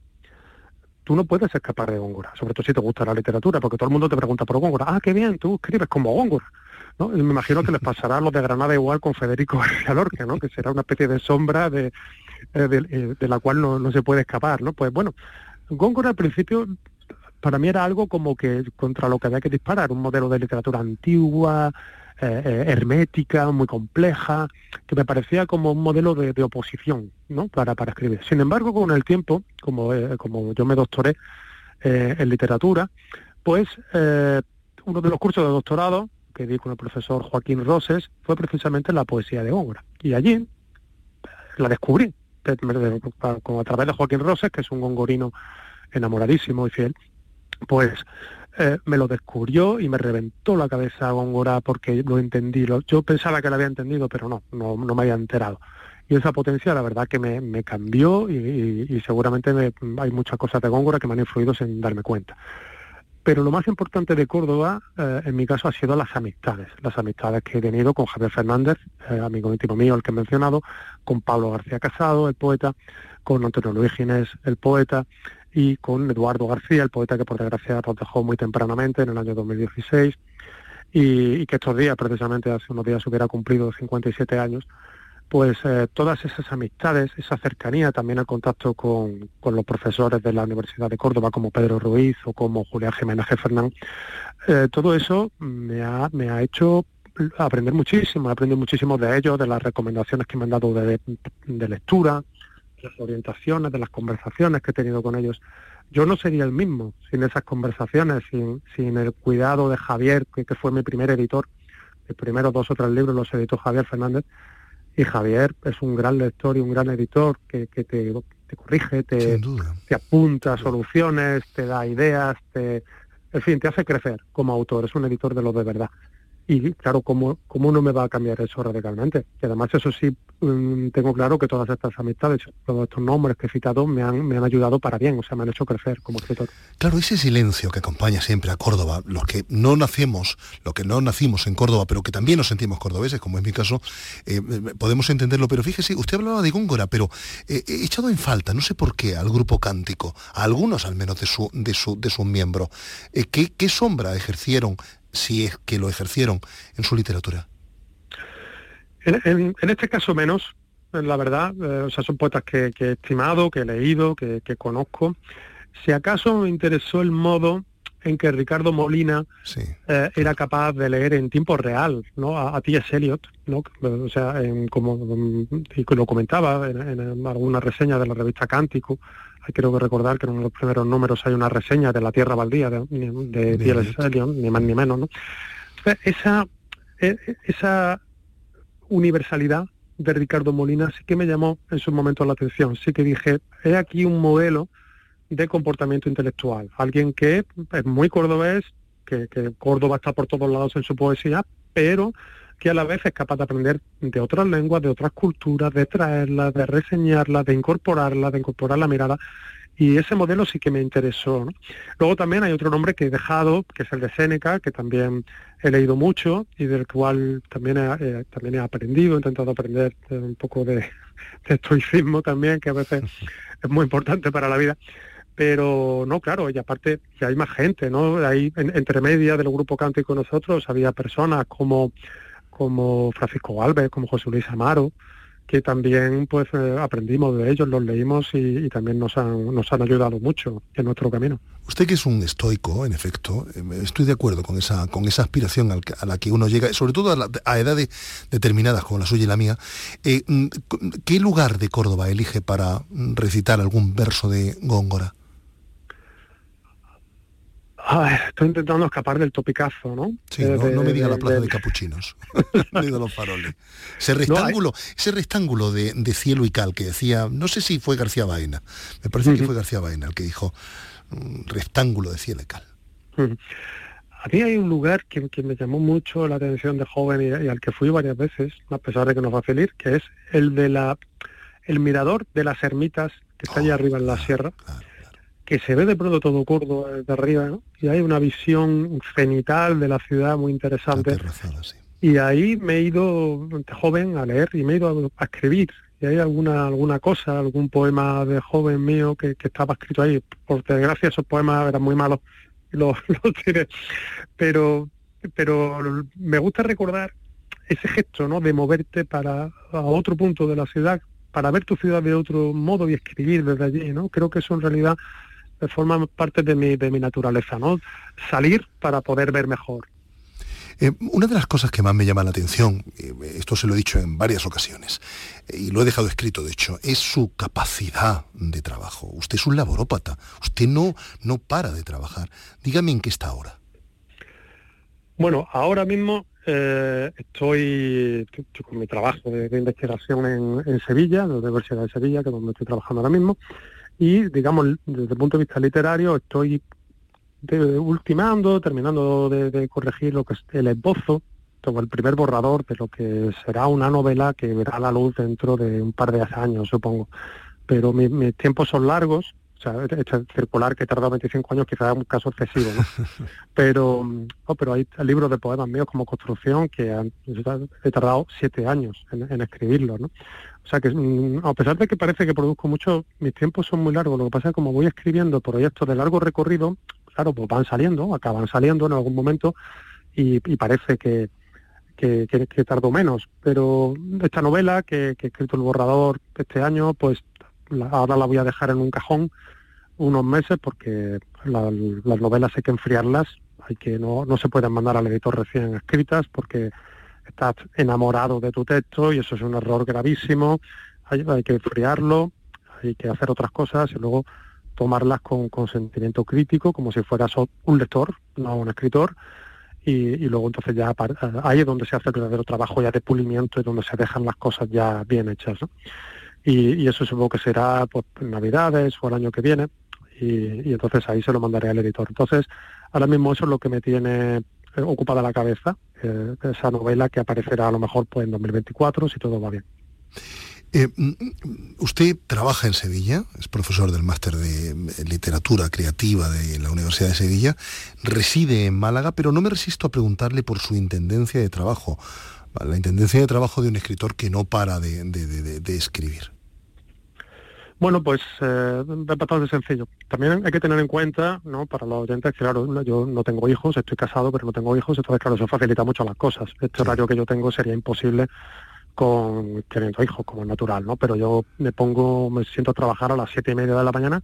tú no puedes escapar de Góngora, sobre todo si te gusta la literatura, porque todo el mundo te pregunta por Góngora. Ah, qué bien, tú escribes como Góngora. ¿no? me imagino que les pasará a los de Granada igual con Federico García Lorca, ¿no? que será una especie de sombra de, eh, de, eh, la cual no, no, se puede escapar. ¿no? Pues bueno, Góngora al principio para mí era algo como que contra lo que había que disparar, un modelo de literatura antigua, eh, eh, hermética, muy compleja, que me parecía como un modelo de, oposición ¿no? para, para escribir. Sin embargo, con el tiempo, como, eh, como yo me doctoré en literatura, pues uno de los cursos de doctorado que di con el profesor Joaquín Roses fue precisamente la poesía de obra. Y allí la descubrí, a través de Joaquín Roses, que es un gongorino enamoradísimo y fiel, pues eh, me lo descubrió y me reventó la cabeza Góngora porque lo entendí. yo pensaba que lo había entendido, pero no, no, me había enterado. Y esa potencia, la verdad, que me, cambió y, seguramente hay muchas cosas de Góngora que me han influido sin darme cuenta. Pero lo más importante de Córdoba, eh, en mi caso, ha sido las amistades. Las amistades que he tenido con Javier Fernández, eh, amigo íntimo mío, el que he mencionado, con Pablo García Casado, el poeta, con Antonio Luis Ginés, el poeta, y con Eduardo García, el poeta que por desgracia nos muy tempranamente en el año 2016 y, que estos días, precisamente hace unos días, hubiera cumplido 57 años, pues eh, todas esas amistades, esa cercanía, también el contacto con, los profesores de la Universidad de Córdoba, como Pedro Ruiz o como Julián Jiménez Fernán, eh, todo eso me ha, me ha hecho aprender muchísimo, he aprendido muchísimo de ellos, de las recomendaciones que me han dado de, lectura, de las orientaciones, de las conversaciones que he tenido con ellos. Yo no sería el mismo sin esas conversaciones, sin, sin el cuidado de Javier, que, que fue mi primer editor. Mis primeros dos o tres libros los editó Javier Fernández y Javier es un gran lector y un gran editor que, te, te, corrige, te, te apunta soluciones, te da ideas, te, en fin, te hace crecer como autor, es un editor de lo de verdad. Y claro, ¿cómo, ¿cómo no me va a cambiar eso radicalmente? Y además eso sí, mm, tengo claro que todas estas amistades, todos estos nombres que he citado me han, me han ayudado para bien, o sea, me han hecho crecer como escritor. Claro, ese silencio que acompaña siempre a Córdoba, los que no nacemos, los que no nacimos en Córdoba, pero que también nos sentimos cordobeses, como es mi caso, eh, podemos entenderlo. Pero fíjese, usted hablaba de Góngora, pero eh, he echado en falta, no sé por qué, al grupo cántico, a algunos al menos de, su, de, su, de sus miembros. Eh, ¿qué, ¿Qué sombra ejercieron si es que lo ejercieron en su literatura? En, este caso menos, la verdad, eh, o sea, son poetas que, he estimado, que he leído, que, conozco. Si acaso me interesó el modo en que Ricardo Molina eh, era capaz de leer en tiempo real ¿no? a, T.S. Eliot, ¿no? o sea, como y lo comentaba en, alguna reseña de la revista Cántico, creo que recordar que en uno de los primeros números hay una reseña de la Tierra Baldía de, de, de ni más ni menos. ¿no? Esa, e, esa universalidad de Ricardo Molina sí que me llamó en su momento la atención. Sí que dije, he aquí un modelo de comportamiento intelectual. Alguien que es muy cordobés, que, que Córdoba está por todos lados en su poesía, pero que a la vez es capaz de aprender de otras lenguas, de otras culturas, de traerlas, de reseñarlas, de incorporarlas, de incorporar la mirada. Y ese modelo sí que me interesó. Luego también hay otro nombre que he dejado, que es el de Séneca, que también he leído mucho y del cual también he, eh, también he aprendido, he intentado aprender un poco de, estoicismo también, que a veces es muy importante para la vida pero no, claro, y aparte que hay más gente, ¿no? Ahí entre media del grupo cántico nosotros había personas como como Francisco Alves, como José Luis Amaro, que también pues eh, aprendimos de ellos, los leímos y, también nos han, nos han ayudado mucho en nuestro camino. Usted que es un estoico, en efecto, eh, estoy de acuerdo con esa, con esa aspiración a la que uno llega, sobre todo a, edades determinadas como la suya y la mía. Eh, mm, ¿Qué lugar de Córdoba elige para recitar algún verso de Góngora? Estoy intentando escapar del topicazo, ¿no? Sí, no, me diga la plaza de, Capuchinos, ni de los faroles. Ese rectángulo, ese rectángulo de, cielo y cal que decía, no sé si fue García Baena, me parece que fue García Baena el que dijo mm, rectángulo de cielo y cal. A mí hay un lugar que, me llamó mucho la atención de joven y, al que fui varias veces, a pesar de que nos va a feliz, que es el de la el mirador de las ermitas que está allá oh, arriba en la sierra que se ve de pronto todo Córdoba de arriba, y hay una visión cenital de la ciudad muy interesante. Y ahí me he ido joven a leer y me he ido a, escribir. Y hay alguna alguna cosa, algún poema de joven mío que, estaba escrito ahí. Por desgracia esos poemas eran muy malos los, tiré. Pero, pero me gusta recordar ese gesto, ¿no? De moverte para a otro punto de la ciudad, para ver tu ciudad de otro modo y escribir desde allí, ¿no? Creo que eso en realidad forma parte de mi, de mi naturaleza, ¿no? Salir para poder ver mejor. Eh, una de las cosas que más me llama la atención, esto se lo he dicho en varias ocasiones, y lo he dejado escrito de hecho, es su capacidad de trabajo. Usted es un laborópata, usted no, no para de trabajar. Dígame en qué está ahora. Bueno, ahora mismo eh, estoy, con mi trabajo de, investigación en, en, Sevilla, en la Universidad de Sevilla, que es donde estoy trabajando ahora mismo, y, digamos, desde el punto de vista literario estoy ultimando, terminando de, corregir lo que es el esbozo, todo el primer borrador de lo que será una novela que verá la luz dentro de un par de años, supongo. Pero mis tiempos son largos, o sea, este circular que tardado 25 años quizás es un caso excesivo, ¿no? Pero, oh, pero hay libros de poemas míos como Construcción que han, he tardado siete años en, en escribirlos, ¿no? O sea que mm, a pesar de que parece que produzco mucho, mis tiempos son muy largos. Lo que pasa es que como voy escribiendo proyectos de largo recorrido, claro, pues van saliendo, acaban saliendo en algún momento y, parece que, que, que, tardó menos. Pero esta novela que, he escrito el borrador este año, pues ahora la voy a dejar en un cajón unos meses porque las novelas hay que enfriarlas, hay que no, no se pueden mandar al editor recién escritas porque estás enamorado de tu texto y eso es un error gravísimo, hay, que enfriarlo, hay que hacer otras cosas y luego tomarlas con consentimiento crítico, como si fueras un lector, no un escritor, y, luego entonces ya ahí es donde se hace el verdadero trabajo ya de pulimiento y donde se dejan las cosas ya bien hechas. Y, eso supongo que será pues, Navidades o el año que viene, y, entonces ahí se lo mandaré al editor. Entonces, ahora mismo eso es lo que me tiene eh, ocupada la cabeza, eh, esa novela que aparecerá a lo mejor pues, en 2024, si todo va bien. Eh, mm, usted trabaja en Sevilla, es profesor del máster de literatura creativa de la Universidad de Sevilla, reside en Málaga, pero no me resisto a preguntarle por su intendencia de trabajo, la intendencia de trabajo de un escritor que no para de, escribir. Bueno, pues eh, es bastante sencillo. También hay que tener en cuenta, ¿no? para los oyentes, que claro, yo no tengo hijos, estoy casado, pero no tengo hijos, entonces claro, eso facilita mucho las cosas. Este horario que yo tengo sería imposible con teniendo hijos, como es natural, ¿no? Pero yo me pongo, me siento a trabajar a las siete y media de la mañana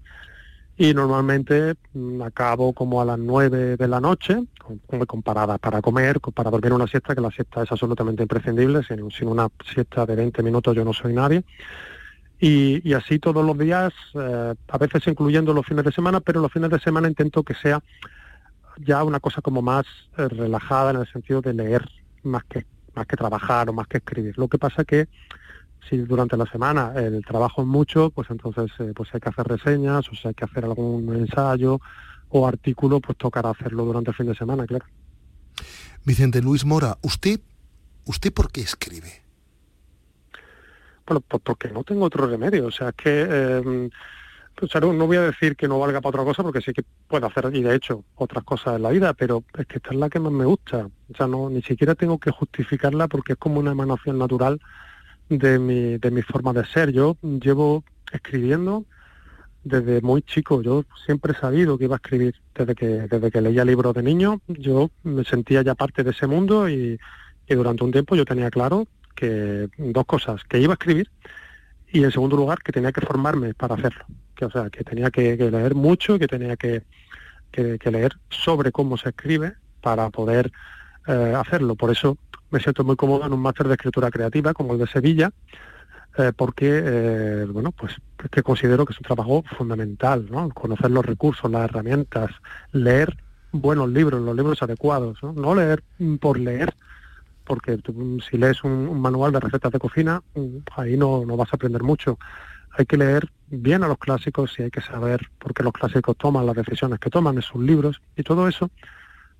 y normalmente mm, acabo como a las nueve de la noche, con, con paradas para comer, para dormir una siesta, que la siesta es absolutamente imprescindible, sin, sin una siesta de 20 minutos yo no soy nadie. Y, así todos los días, eh, a veces incluyendo los fines de semana, pero los fines de semana intento que sea ya una cosa como más eh, relajada en el sentido de leer más que más que trabajar o más que escribir. Lo que pasa que si durante la semana el trabajo es mucho, pues entonces eh, pues hay que hacer reseñas, o si hay que hacer algún ensayo o artículo, pues tocará hacerlo durante el fin de semana, claro. Vicente Luis Mora, ¿usted, usted por qué escribe? Bueno, pues porque no tengo otro remedio. O sea, es que pues, no voy a decir que no valga para otra cosa porque sí que puedo hacer y de hecho otras cosas en la vida, pero es que esta es la que más me gusta. O sea, no, ni siquiera tengo que justificarla porque es como una emanación natural de mi, de mi forma de ser. Yo llevo escribiendo desde muy chico. Yo siempre he sabido que iba a escribir. Desde que, desde que leía libros de niño, yo me sentía ya parte de ese mundo y, y durante un tiempo yo tenía claro que dos cosas, que iba a escribir y en segundo lugar que tenía que formarme para hacerlo. Que o sea que tenía que, leer mucho que tenía que, leer sobre cómo se escribe para poder eh, hacerlo. Por eso me siento muy cómodo en un máster de escritura creativa como el de Sevilla eh, porque eh, bueno pues que considero que es un trabajo fundamental ¿no? conocer los recursos las herramientas leer buenos libros los libros adecuados no, no leer por leer porque si lees un, manual de recetas de cocina, ahí no, no vas a aprender mucho. Hay que leer bien a los clásicos y hay que saber por qué los clásicos toman las decisiones que toman en sus libros y todo eso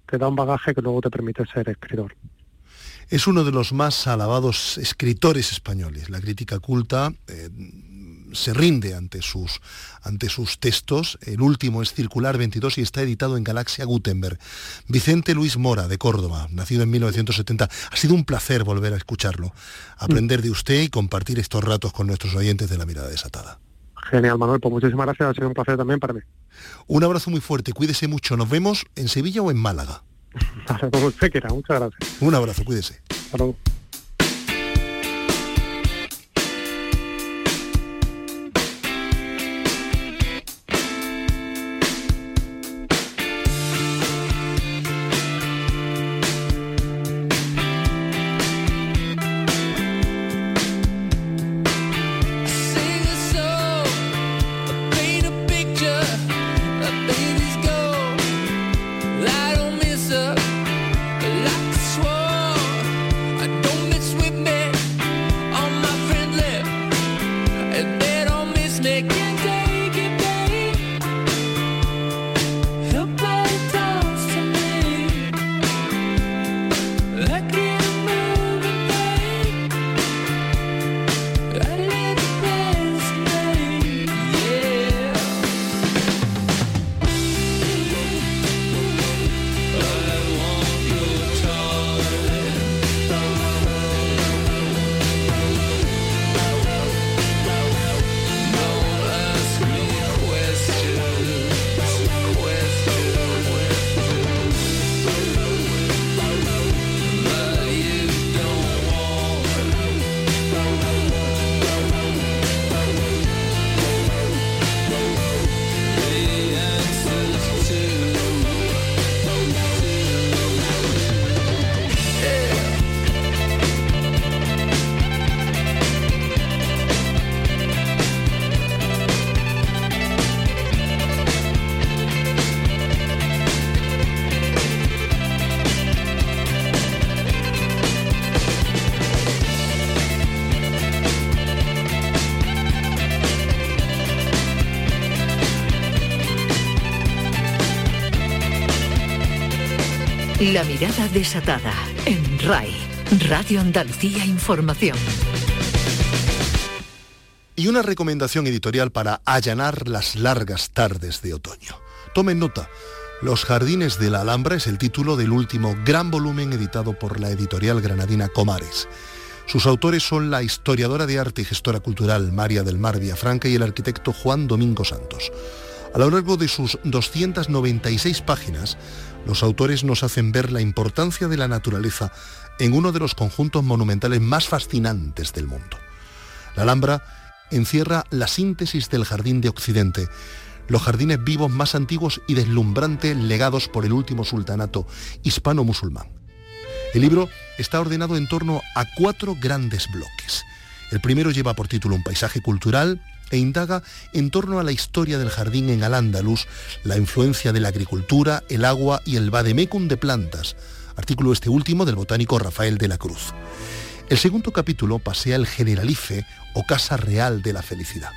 te da un bagaje que luego te permite ser escritor. Es uno de los más alabados escritores españoles. La crítica culta eh, se rinde ante sus, ante sus textos. El último es Circular 22 y está editado en Galaxia Gutenberg. Vicente Luis Mora, de Córdoba, nacido en 1970. Ha sido un placer volver a escucharlo, aprender de usted y compartir estos ratos con nuestros oyentes de La Mirada Desatada. Genial, Manuel. Pues muchísimas gracias. Ha sido un placer también para mí. Un abrazo muy fuerte. Cuídese mucho. Nos vemos en Sevilla o en Málaga. como usted quiera. Muchas gracias. Un abrazo. Cuídese. La mirada desatada en RAI, Radio Andalucía Información. Y una recomendación editorial para allanar las largas tardes de otoño. Tomen nota. Los Jardines de la Alhambra es el título del último gran volumen editado por la editorial granadina Comares. Sus autores son la historiadora de arte y gestora cultural María del Mar Villafranca y el arquitecto Juan Domingo Santos. A lo largo de sus 296 páginas, los autores nos hacen ver la importancia de la naturaleza en uno de los conjuntos monumentales más fascinantes del mundo. La Alhambra encierra la síntesis del Jardín de Occidente, los jardines vivos más antiguos y deslumbrantes legados por el último sultanato hispano-musulmán. El libro está ordenado en torno a cuatro grandes bloques. El primero lleva por título Un paisaje cultural e indaga en torno a la historia del jardín en Al-Ándalus, la influencia de la agricultura, el agua y el vademecum de plantas, artículo este último del botánico Rafael de la Cruz. El segundo capítulo pasea el Generalife o Casa Real de la Felicidad.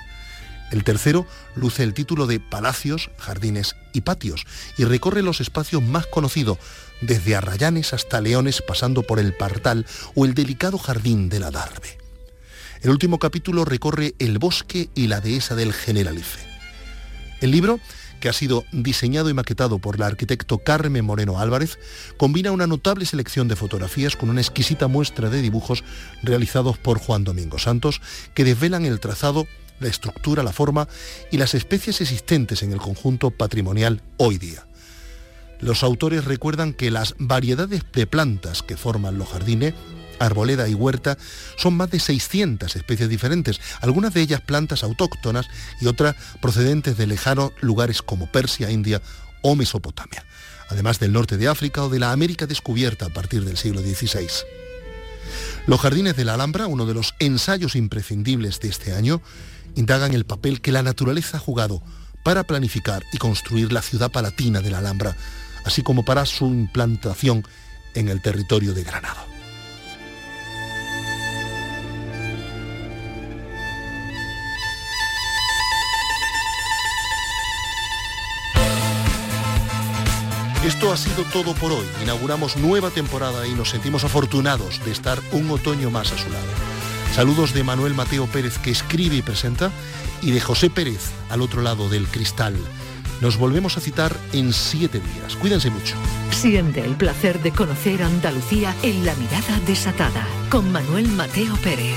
El tercero luce el título de Palacios, Jardines y Patios y recorre los espacios más conocidos, desde Arrayanes hasta Leones, pasando por el Partal o el delicado Jardín de la Darbe. El último capítulo recorre el bosque y la dehesa del Generalife. El libro, que ha sido diseñado y maquetado por la arquitecto Carmen Moreno Álvarez, combina una notable selección de fotografías con una exquisita muestra de dibujos realizados por Juan Domingo Santos, que desvelan el trazado la estructura, la forma y las especies existentes en el conjunto patrimonial hoy día. Los autores recuerdan que las variedades de plantas que forman los jardines, arboleda y huerta, son más de 600 especies diferentes, algunas de ellas plantas autóctonas y otras procedentes de lejanos lugares como Persia, India o Mesopotamia, además del norte de África o de la América descubierta a partir del siglo XVI. Los jardines de la Alhambra, uno de los ensayos imprescindibles de este año, indagan el papel que la naturaleza ha jugado para planificar y construir la ciudad palatina de la Alhambra, así como para su implantación en el territorio de Granada. Esto ha sido todo por hoy. Inauguramos nueva temporada y nos sentimos afortunados de estar un otoño más a su lado. Saludos de Manuel Mateo Pérez que escribe y presenta y de José Pérez al otro lado del cristal. Nos volvemos a citar en siete días. Cuídense mucho. Siente el placer de conocer Andalucía en la mirada desatada con Manuel Mateo Pérez.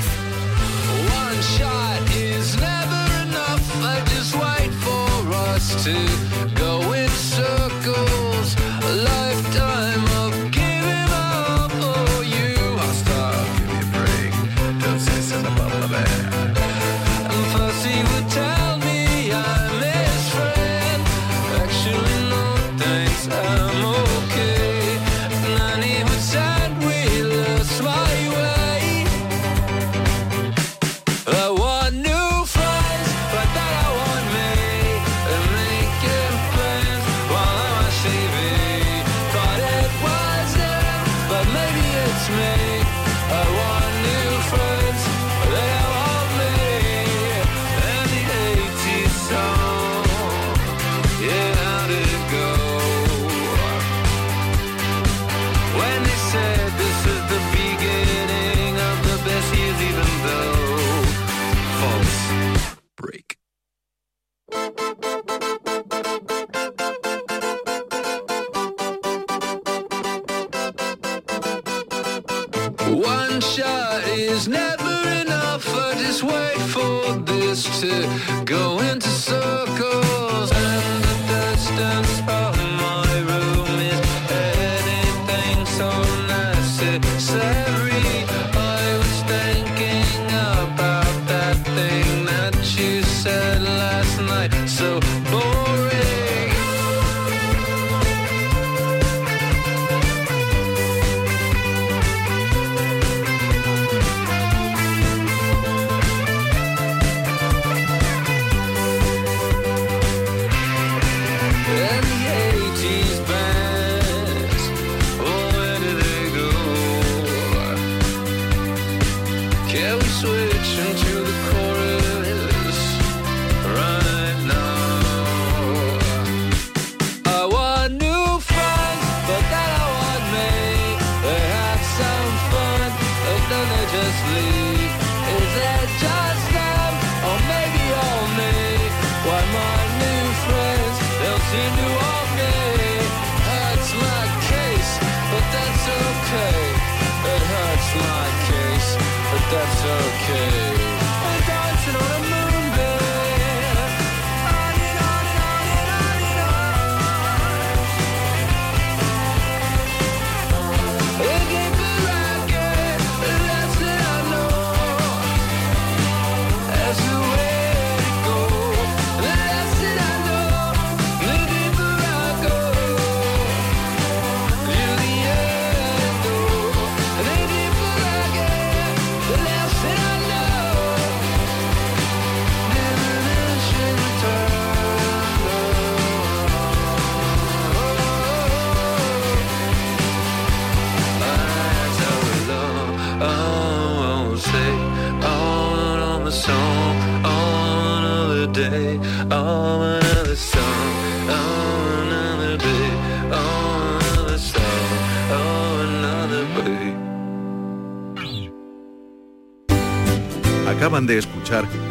One shot is never enough. I just wait for this to go into circles and the dance dance. so